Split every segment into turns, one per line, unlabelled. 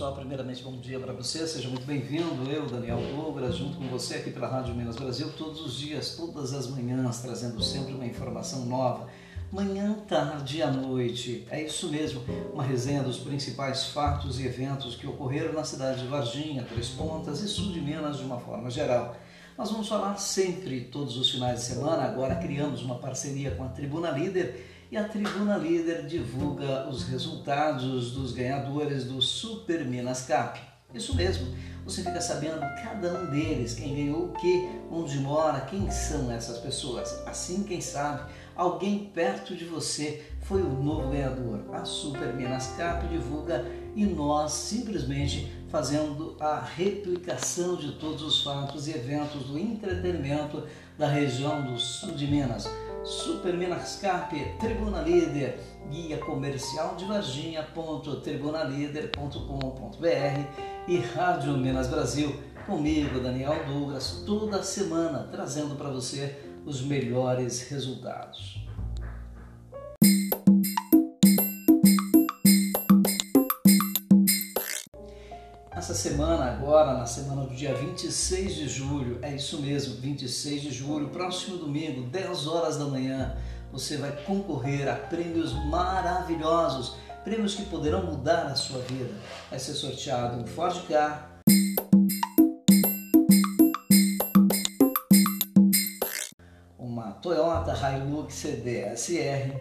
pessoal, primeiramente bom dia para você, seja muito bem-vindo. Eu, Daniel Douglas, junto com você aqui pela Rádio Minas Brasil, todos os dias, todas as manhãs, trazendo sempre uma informação nova. Manhã, tarde e à noite. É isso mesmo, uma resenha dos principais fatos e eventos que ocorreram na cidade de Varginha, Três Pontas e sul de Minas de uma forma geral. Nós vamos falar sempre, todos os finais de semana. Agora criamos uma parceria com a Tribuna Líder e a Tribuna Líder divulga os resultados dos ganhadores do Super Minas Cap. Isso mesmo, você fica sabendo cada um deles, quem ganhou o que, onde mora, quem são essas pessoas. Assim, quem sabe, alguém perto de você foi o novo ganhador. A Super Minas Cap divulga e nós simplesmente fazendo a replicação de todos os fatos e eventos do entretenimento da região do sul de Minas. Super Minascarpe, Tribuna Líder, guia comercial de varginha.tribunalíder.com.br e Rádio Minas Brasil, comigo, Daniel Douglas, toda semana trazendo para você os melhores resultados. Essa semana, agora, na semana do dia 26 de julho, é isso mesmo, 26 de julho, próximo domingo, 10 horas da manhã, você vai concorrer a prêmios maravilhosos, prêmios que poderão mudar a sua vida. Vai ser sorteado um Ford Car, uma Toyota Hilux CDSR,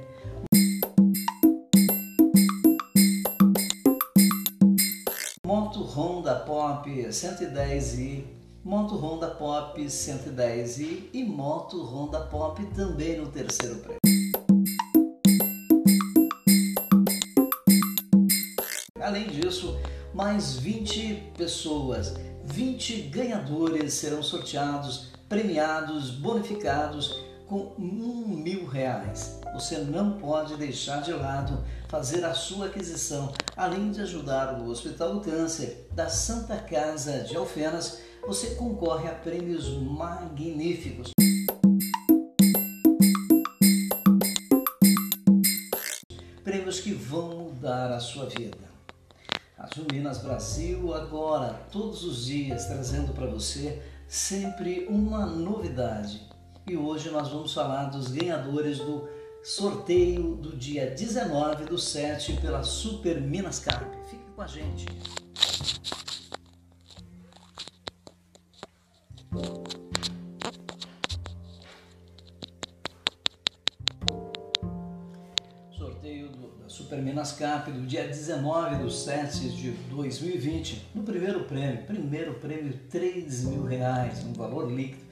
Pop 110i, Moto Honda Pop 110i e Moto Honda Pop também no terceiro prêmio. Além disso, mais 20 pessoas, 20 ganhadores serão sorteados, premiados, bonificados com um mil reais. Você não pode deixar de lado fazer a sua aquisição, além de ajudar o Hospital do Câncer da Santa Casa de Alfenas, você concorre a prêmios magníficos. Prêmios que vão mudar a sua vida. Rádio Minas Brasil agora, todos os dias, trazendo para você sempre uma novidade. E hoje nós vamos falar dos ganhadores do sorteio do dia 19 do 7 pela Super Minas Carp. Fique com a gente. Sorteio da Super Minas Cap do dia 19 do 7 de 2020. No primeiro prêmio, primeiro prêmio 3 mil reais, um valor líquido.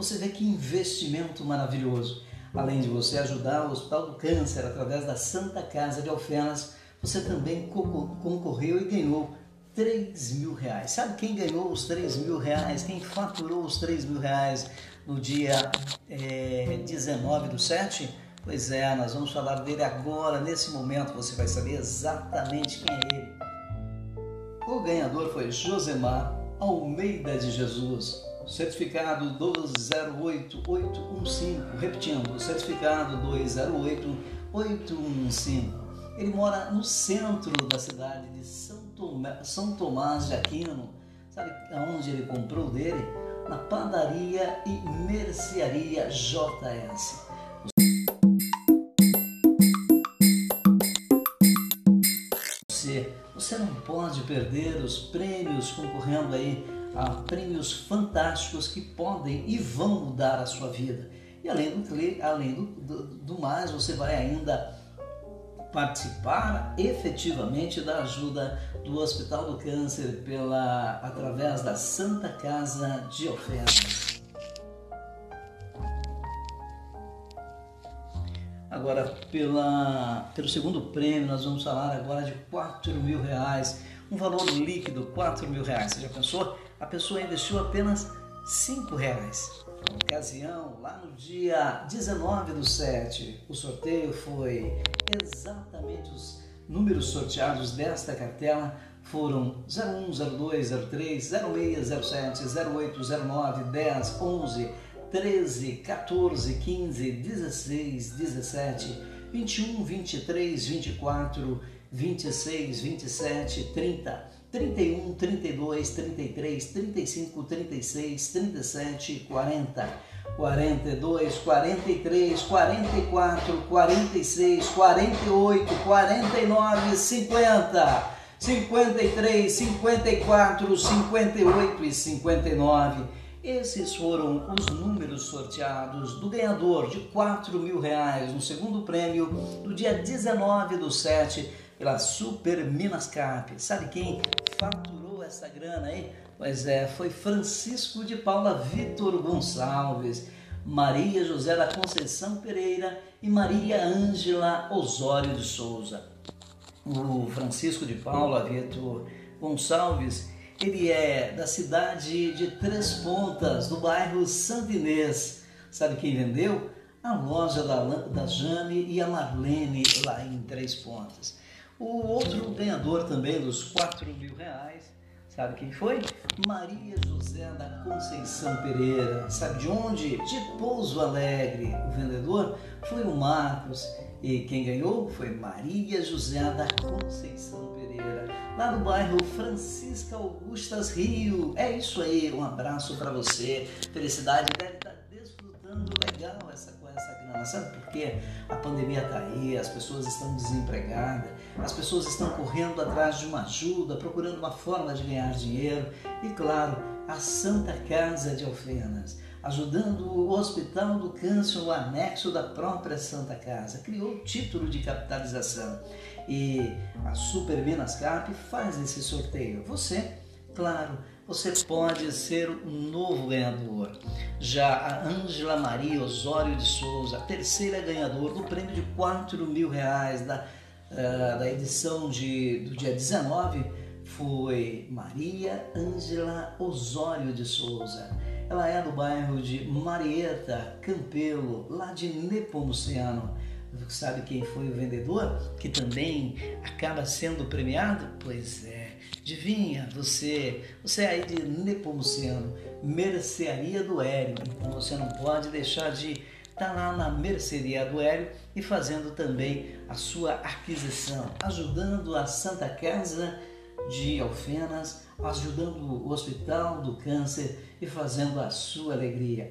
Você vê que investimento maravilhoso. Além de você ajudar o Hospital do Câncer através da Santa Casa de Alfenas, você também concorreu e ganhou 3 mil reais. Sabe quem ganhou os 3 mil reais? Quem faturou os 3 mil reais no dia é, 19 do 7? Pois é, nós vamos falar dele agora, nesse momento você vai saber exatamente quem é ele. O ganhador foi Josemar Almeida de Jesus certificado 208815, repetindo, certificado 208815. Ele mora no centro da cidade de São, São Tomás de Aquino. Sabe aonde ele comprou dele? Na padaria e mercearia JS. Você, você não pode perder os prêmios concorrendo aí a prêmios fantásticos que podem e vão mudar a sua vida. E além do, além do, do, do mais, você vai ainda participar efetivamente da ajuda do Hospital do Câncer pela, através da Santa Casa de Ofertas. Agora, pela, pelo segundo prêmio, nós vamos falar agora de 4 mil reais, um valor líquido, 4 mil reais. Você já pensou? A pessoa investiu apenas cinco reais. Na ocasião, lá no dia 19 do 7, o sorteio foi exatamente os números sorteados desta cartela foram 01, 02, 03, 06, 07, 08, 09, 10, 11, 13, 14, 15, 16, 17, 21, 23, 24, 26, 27, 30, 31, 32, 33, 35, 36, 37, 40, 42, 43, 44, 46, 48, 49, 50, 53, 54, 58 e 59. Esses foram os números sorteados do ganhador de 4 mil reais no segundo prêmio do dia 19 do 7 pela Super Minas Cap. Sabe quem faturou essa grana aí? Pois é, foi Francisco de Paula Vitor Gonçalves, Maria José da Conceição Pereira e Maria Ângela Osório de Souza. O Francisco de Paula Vitor Gonçalves, ele é da cidade de Três Pontas, do bairro Santo Inês. Sabe quem vendeu? A loja da, da Jane e a Marlene lá em Três Pontas. O outro ganhador também dos 4 mil reais, sabe quem foi? Maria José da Conceição Pereira. Sabe de onde? De Pouso Alegre. O vendedor foi o Marcos. E quem ganhou foi Maria José da Conceição Pereira, lá no bairro Francisca Augustas Rio. É isso aí, um abraço para você. Felicidade, deve Sabe por quê? A pandemia está aí, as pessoas estão desempregadas, as pessoas estão correndo atrás de uma ajuda, procurando uma forma de ganhar dinheiro. E claro, a Santa Casa de Alfenas, ajudando o Hospital do Câncer, o anexo da própria Santa Casa, criou o título de capitalização. E a Super Minas Cap faz esse sorteio. Você, claro, você pode ser um novo ganhador. Já a Ângela Maria Osório de Souza, terceira ganhadora do prêmio de 4 mil reais da, uh, da edição de, do dia 19, foi Maria Ângela Osório de Souza. Ela é do bairro de Marieta, Campelo, lá de Nepomuceno. Sabe quem foi o vendedor que também acaba sendo premiado? Pois é, Adivinha, você, você aí de Nepomuceno, mercearia do Hélio, então você não pode deixar de estar tá lá na mercearia do Hélio e fazendo também a sua aquisição, ajudando a Santa Casa de Alfenas, ajudando o Hospital do Câncer e fazendo a sua alegria.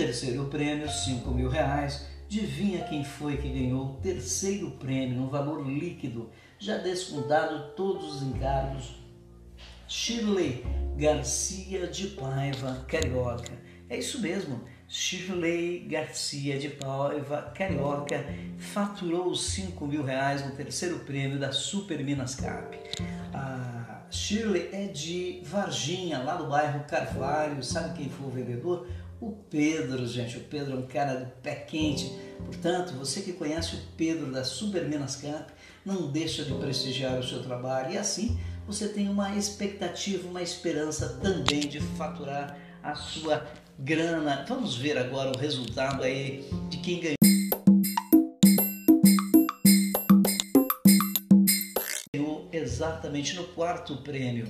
Terceiro prêmio, 5 mil reais. Adivinha quem foi que ganhou o terceiro prêmio no valor líquido, já descontado todos os encargos? Shirley Garcia de Paiva, Carioca. É isso mesmo, Shirley Garcia de Paiva, Carioca, faturou 5 mil reais no terceiro prêmio da Super Minas Cap. A Shirley é de Varginha, lá do bairro Carvalho. Sabe quem foi o vendedor? O Pedro, gente, o Pedro é um cara de pé quente. Portanto, você que conhece o Pedro da Super Minas Camp, não deixa de prestigiar o seu trabalho e assim você tem uma expectativa, uma esperança também de faturar a sua grana. Vamos ver agora o resultado aí de quem ganhou. exatamente no quarto prêmio.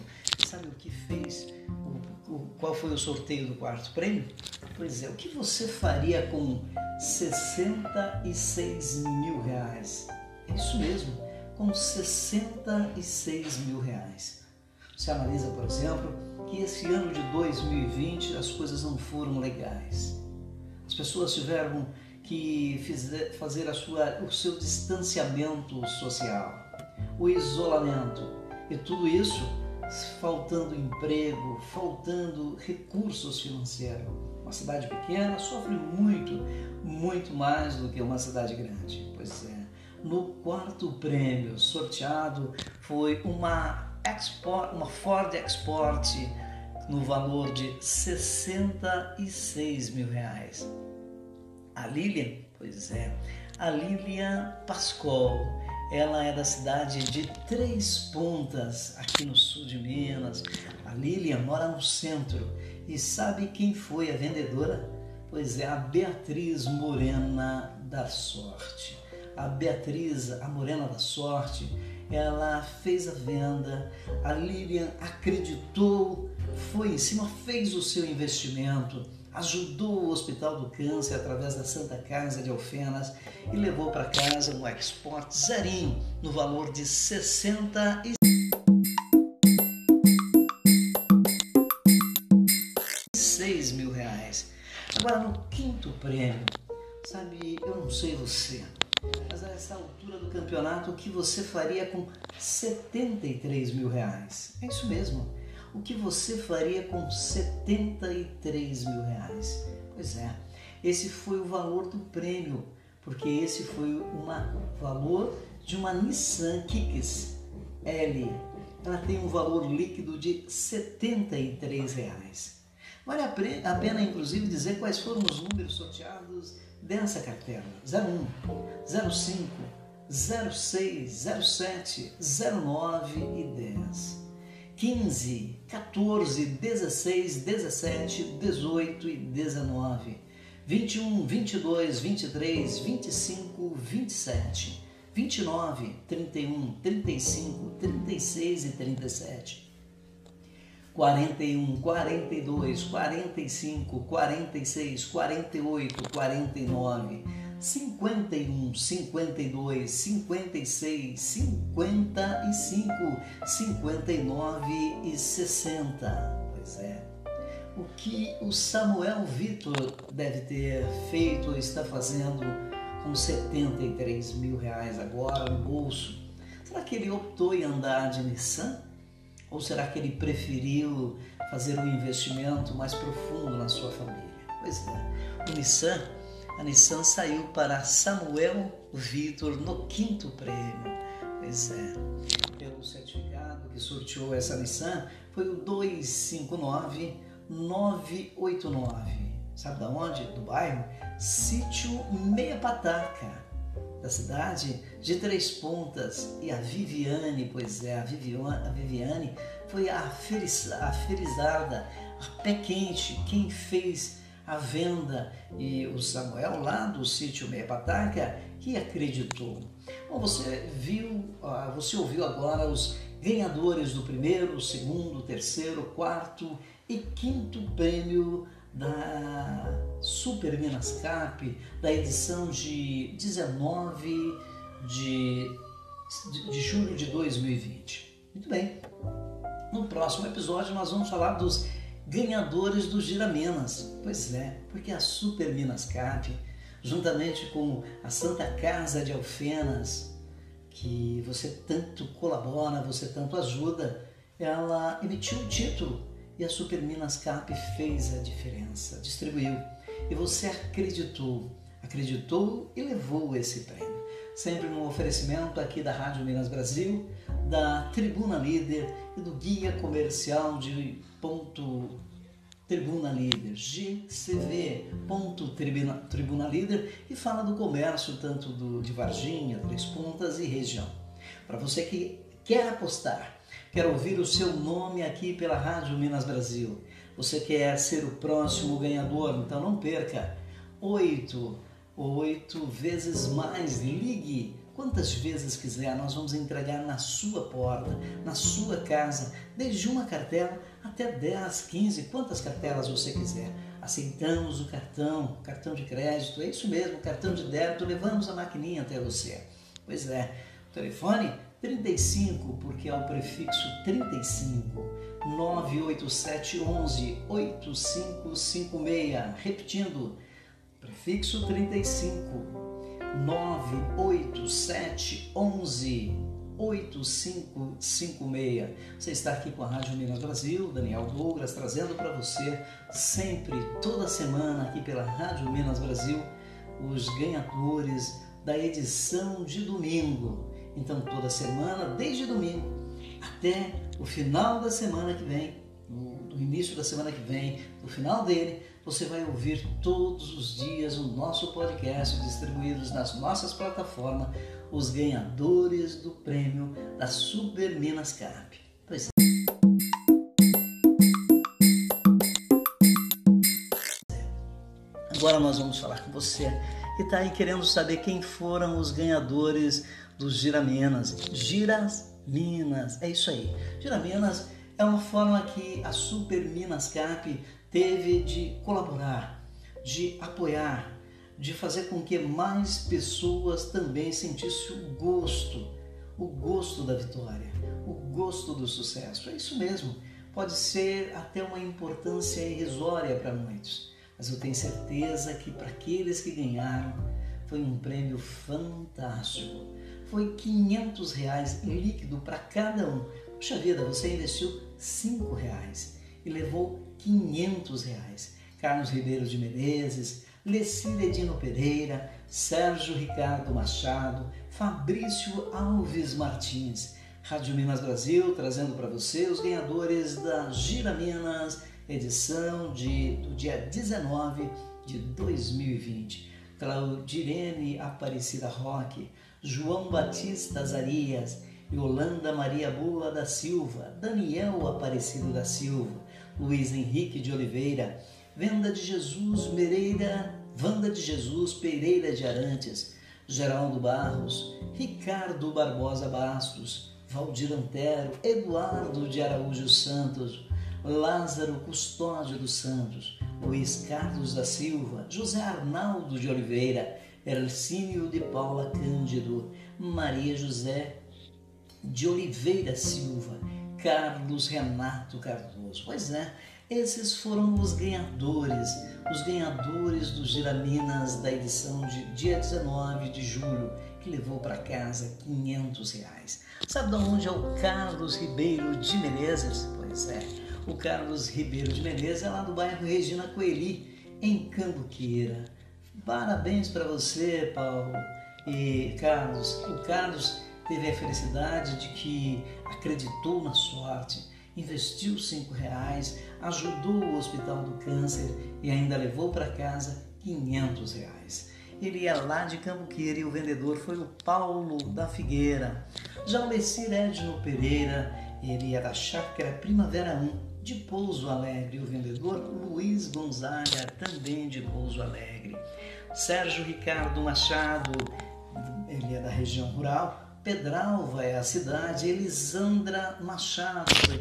Sabe o que fez? O, o, qual foi o sorteio do quarto prêmio? Pois é, o que você faria com 66 mil reais? É isso mesmo, com 66 mil reais. Você analisa, por exemplo, que esse ano de 2020 as coisas não foram legais. As pessoas tiveram que fazer a sua, o seu distanciamento social, o isolamento. E tudo isso faltando emprego, faltando recursos financeiros. Uma cidade pequena sofre muito, muito mais do que uma cidade grande. Pois é. No quarto prêmio sorteado foi uma, Export, uma Ford Export no valor de 66 mil reais. A Lilian, pois é, a Lilian Pascoal, ela é da cidade de Três Pontas, aqui no sul de Minas. A Lilian mora no centro e sabe quem foi a vendedora? Pois é a Beatriz Morena da Sorte. A Beatriz, a Morena da Sorte, ela fez a venda, a Lilian acreditou, foi em cima, fez o seu investimento ajudou o Hospital do Câncer através da Santa Casa de Alfenas e levou para casa um export zerinho no valor de 66 mil reais. Agora no quinto prêmio, sabe, eu não sei você, mas a essa altura do campeonato, o que você faria com 73 mil reais? É isso mesmo o que você faria com 73 mil reais? Pois é, esse foi o valor do prêmio, porque esse foi o valor de uma Nissan Kicks L. Ela tem um valor líquido de 73 reais. Vale a pena, inclusive, dizer quais foram os números sorteados dessa cartela: 01, 05, 06, 07, 09 e 10. 15, 14, 16, 17, 18 e 19, 21, 22, 23, 25, 27, 29, 31, 35, 36 e 37. 41, 42, 45, 46, 48, 49, 51, 52, 56, 55, 59 e 60. Pois é. O que o Samuel Vitor deve ter feito ou está fazendo com 73 mil reais agora no bolso? Será que ele optou em andar de Nissan? Ou será que ele preferiu fazer um investimento mais profundo na sua família? Pois é, o Nissan a Nissan saiu para Samuel Vitor no quinto prêmio. Pois é, pelo certificado que sorteou essa Nissan foi o 259989. Sabe da onde? Do bairro? Sítio Meia Pataca, da cidade de Três Pontas. E a Viviane, pois é, a Viviane, a Viviane foi a, aferizada, a pé quente, quem fez a venda e o Samuel lá do sítio Meia Pataca que acreditou. Bom, você viu, ah, você ouviu agora os ganhadores do primeiro, segundo, terceiro, quarto e quinto prêmio da Super Minas Cap da edição de 19 de, de julho de 2020. Muito bem. No próximo episódio nós vamos falar dos ganhadores do Giramenas. Pois é, porque a Super Minas Cap, juntamente com a Santa Casa de Alfenas, que você tanto colabora, você tanto ajuda, ela emitiu o título e a Super Minas Cap fez a diferença, distribuiu. E você acreditou, acreditou e levou esse prêmio. Sempre no oferecimento aqui da Rádio Minas Brasil, da Tribuna Líder e do Guia Comercial de Tribuna Líder, Tribuna Líder e fala do comércio tanto do, de Varginha, Três Pontas e região. Para você que quer apostar, quer ouvir o seu nome aqui pela Rádio Minas Brasil, você quer ser o próximo ganhador, então não perca. Oito, oito vezes mais, ligue quantas vezes quiser, nós vamos entregar na sua porta, na sua casa, desde uma cartela até 10, 15, quantas cartelas você quiser. Aceitamos o cartão, cartão de crédito, é isso mesmo, cartão de débito, levamos a maquininha até você. Pois é, o telefone 35, porque é o prefixo 35, 98711 8556, repetindo, prefixo 35 987 11 8556. Você está aqui com a Rádio Minas Brasil, Daniel Douglas, trazendo para você sempre, toda semana, aqui pela Rádio Minas Brasil, os ganhadores da edição de domingo. Então, toda semana, desde domingo até o final da semana que vem, no, início da semana que vem, no final dele, você vai ouvir todos os dias o nosso podcast distribuídos nas nossas plataformas, os ganhadores do prêmio da Super Minas. Pois é. Agora nós vamos falar com você que está aí querendo saber quem foram os ganhadores dos Giraminas. Giras Minas, é isso aí. Giraminas é uma forma que a Super Minas teve de colaborar, de apoiar, de fazer com que mais pessoas também sentissem o gosto, o gosto da vitória, o gosto do sucesso. É isso mesmo. Pode ser até uma importância irrisória para muitos, mas eu tenho certeza que para aqueles que ganharam foi um prêmio fantástico. Foi 500 reais líquido para cada um. Puxa vida, você investiu 5 reais e levou 500 reais. Carlos Ribeiro de Menezes, Lecília Dino Pereira, Sérgio Ricardo Machado, Fabrício Alves Martins. Rádio Minas Brasil trazendo para você os ganhadores da Gira Minas, edição de, do dia 19 de 2020. Claudirene Aparecida Roque, João Batista Zarias, Yolanda Maria Bula da Silva, Daniel Aparecido da Silva, Luiz Henrique de Oliveira, Venda de Jesus Mereira, Vanda de Jesus Pereira de Arantes, Geraldo Barros, Ricardo Barbosa Bastos, Valdir Antero, Eduardo de Araújo Santos, Lázaro Custódio dos Santos, Luiz Carlos da Silva, José Arnaldo de Oliveira, Ercínio de Paula Cândido, Maria José de Oliveira Silva, Carlos Renato Cardoso. Pois é, esses foram os ganhadores, os ganhadores do Giraminas da edição de dia 19 de julho, que levou para casa 500 reais. Sabe de onde é o Carlos Ribeiro de Menezes? Pois é, o Carlos Ribeiro de Menezes é lá do bairro Regina Coeli, em Cambuqueira. Parabéns para você, Paulo e Carlos. O Carlos teve a felicidade de que acreditou na sorte, investiu cinco reais, ajudou o Hospital do Câncer e ainda levou para casa 500 reais. Ele ia lá de Cambuqueira e o vendedor foi o Paulo da Figueira. Já o Messir Edno Pereira, ele ia da Chácara Primavera 1, de Pouso Alegre. O vendedor Luiz Gonzaga, também de Pouso Alegre. Sérgio Ricardo Machado, ele é da região rural, Pedralva é a cidade, Elisandra Machado foi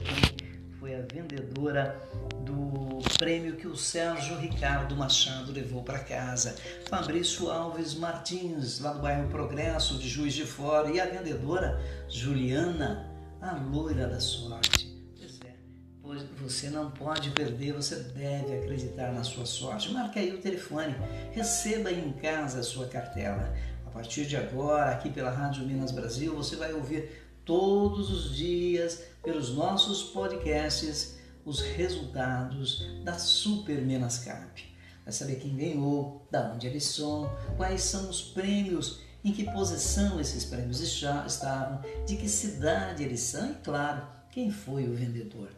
foi a vendedora do prêmio que o Sérgio Ricardo Machado levou para casa. Fabrício Alves Martins, lá do bairro Progresso de Juiz de Fora, e a vendedora Juliana, a loira da sorte. Pois é, pois você não pode perder, você deve acreditar na sua sorte. Marque aí o telefone, receba em casa a sua cartela. A partir de agora, aqui pela Rádio Minas Brasil, você vai ouvir todos os dias pelos nossos podcasts os resultados da Super Menascap. Vai saber quem ganhou, da onde eles são, quais são os prêmios, em que posição esses prêmios estavam, de que cidade eles são e, claro, quem foi o vendedor.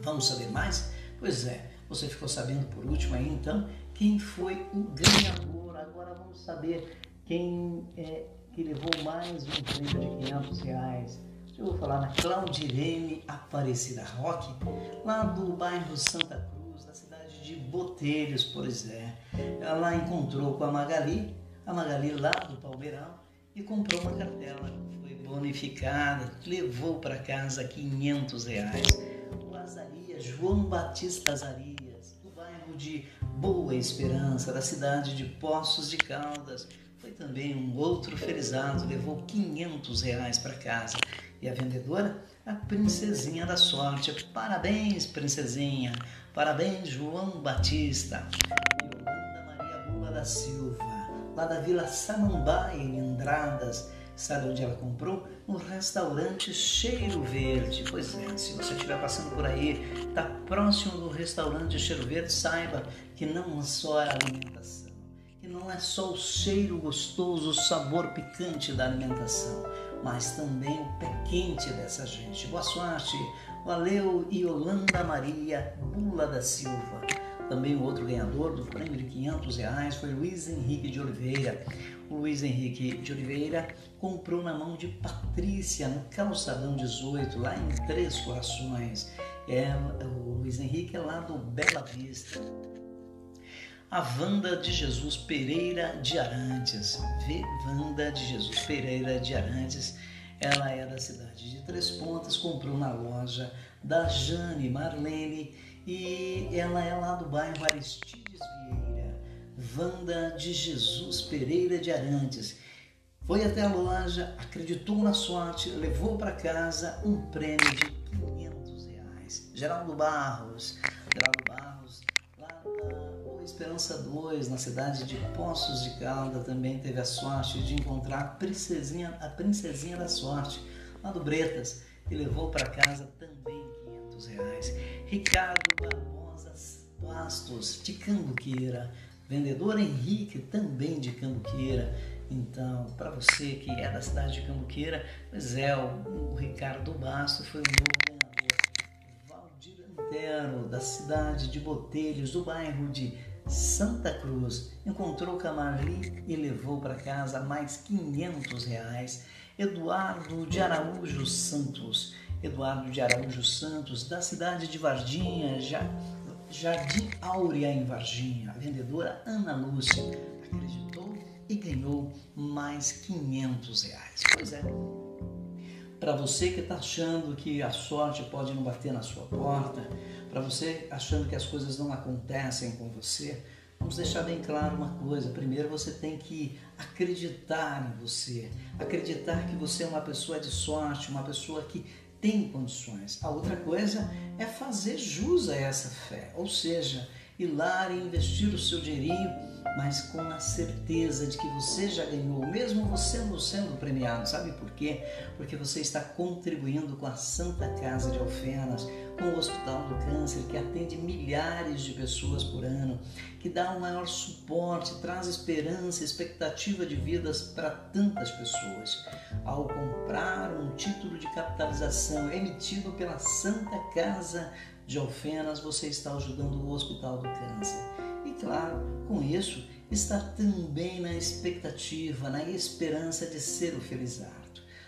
Vamos saber mais? Pois é, você ficou sabendo por último aí então quem foi o ganhador. Agora vamos saber quem é, que levou mais um prêmio de 500 reais. Eu vou falar na Claudirene Aparecida Roque, lá do bairro Santa Cruz, da cidade de Boteiros, por exemplo. Ela encontrou com a Magali, a Magali lá do Palmeirão, e comprou uma cartela. Foi bonificada, levou para casa 500 reais. O Azarias, João Batista Azarias, do bairro de Boa Esperança, da cidade de Poços de Caldas, foi também um outro felizado, levou 500 reais para casa. E a vendedora? A princesinha da sorte. Parabéns, princesinha. Parabéns, João Batista. Yolanda Maria Bula da Silva, lá da Vila Samambaia, em Andradas. Sabe onde ela comprou? No restaurante Cheiro Verde. Pois é, se você estiver passando por aí, está próximo do restaurante Cheiro Verde, saiba que não é só a alimentação e não é só o cheiro gostoso, o sabor picante da alimentação, mas também o pé quente dessa gente. Boa sorte, valeu Yolanda Maria Bula da Silva. Também o outro ganhador do prêmio de 500 reais foi Luiz Henrique de Oliveira. O Luiz Henrique de Oliveira comprou na mão de Patrícia, no Calçadão 18, lá em Três Corações. É, o Luiz Henrique é lá do Bela Vista a Wanda de Jesus Pereira de Arantes. Vê Wanda de Jesus Pereira de Arantes. Ela é da cidade de Três Pontas, comprou na loja da Jane Marlene e ela é lá do bairro Aristides Vieira, Vanda de Jesus Pereira de Arantes. Foi até a loja, acreditou na sorte, levou para casa um prêmio de 500 reais. Geraldo Barros, Geraldo Barros, Esperança 2, na cidade de Poços de Calda, também teve a sorte de encontrar a princesinha, a princesinha da sorte, lá do Bretas, e levou para casa também 500 reais. Ricardo Barbosa Bastos, de Cambuqueira, vendedor Henrique, também de Cambuqueira então, para você que é da cidade de Cambuqueira, pois é, o, o Ricardo Basto foi o novo ganhador. Valdir Antero, da cidade de Botelhos, do bairro de Santa Cruz, encontrou Camarli e levou para casa mais 500 reais. Eduardo de Araújo Santos, Eduardo de Araújo Santos, da cidade de Varginha, Jardim Áurea em Varginha, a vendedora Ana Lúcia, acreditou e ganhou mais 500 reais. Pois é. Para você que está achando que a sorte pode não bater na sua porta, para você achando que as coisas não acontecem com você, vamos deixar bem claro uma coisa. Primeiro você tem que acreditar em você, acreditar que você é uma pessoa de sorte, uma pessoa que tem condições. A outra coisa é fazer jus a essa fé, ou seja, ir lá e investir o seu dinheirinho mas com a certeza de que você já ganhou, mesmo você não sendo premiado. Sabe por quê? Porque você está contribuindo com a Santa Casa de Alfenas, com o Hospital do Câncer, que atende milhares de pessoas por ano, que dá o um maior suporte, traz esperança, expectativa de vidas para tantas pessoas. Ao comprar um título de capitalização emitido pela Santa Casa de Alfenas, você está ajudando o Hospital do Câncer claro, com isso, está também na expectativa, na esperança de ser o Felizardo.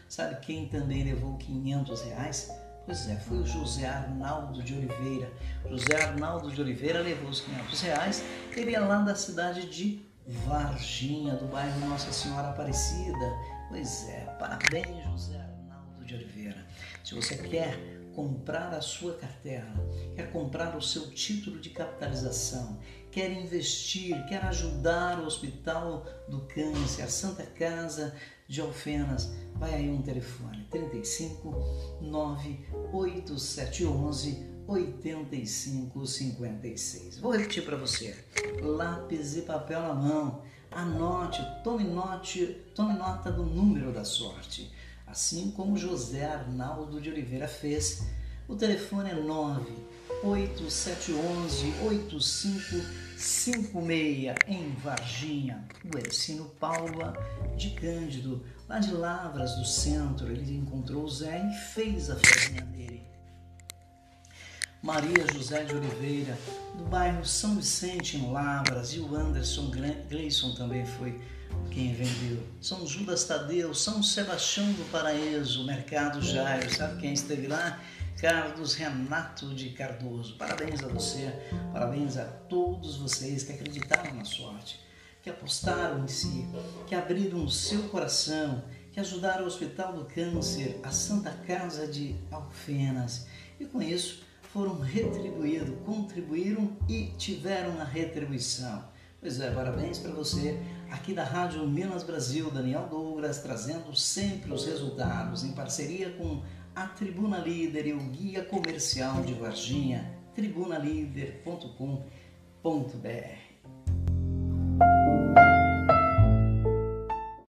Sabe quem também levou 500 reais? Pois é, foi o José Arnaldo de Oliveira. José Arnaldo de Oliveira levou os 500 reais, ele é lá da cidade de Varginha, do bairro Nossa Senhora Aparecida. Pois é, parabéns, José Arnaldo de Oliveira. Se você quer comprar a sua cartela, quer comprar o seu título de capitalização, quer investir, quer ajudar o Hospital do Câncer, a Santa Casa de Alfenas, vai aí um telefone 35 98711 8556. Vou repetir para você. Lápis e papel na mão. Anote, tome, note, tome nota do número da sorte assim como José Arnaldo de Oliveira fez. O telefone é 98711-8556 em Varginha. O Ercino Paula de Cândido, lá de Lavras do Centro, ele encontrou Zé e fez a fezinha dele. Maria José de Oliveira, do bairro São Vicente, em Lavras, e o Anderson Gleison também foi quem vendeu. São Judas Tadeu, São Sebastião do Paraíso, Mercado Jairo, sabe quem esteve lá? Carlos Renato de Cardoso. Parabéns a você, parabéns a todos vocês que acreditaram na sorte, que apostaram em si, que abriram o seu coração, que ajudaram o Hospital do Câncer, a Santa Casa de Alfenas e com isso foram retribuídos, contribuíram e tiveram a retribuição. Pois é, parabéns para você aqui da Rádio Minas Brasil, Daniel Douglas, trazendo sempre os resultados em parceria com a Tribuna Líder e o Guia Comercial de Varginha, tribunalíder.com.br.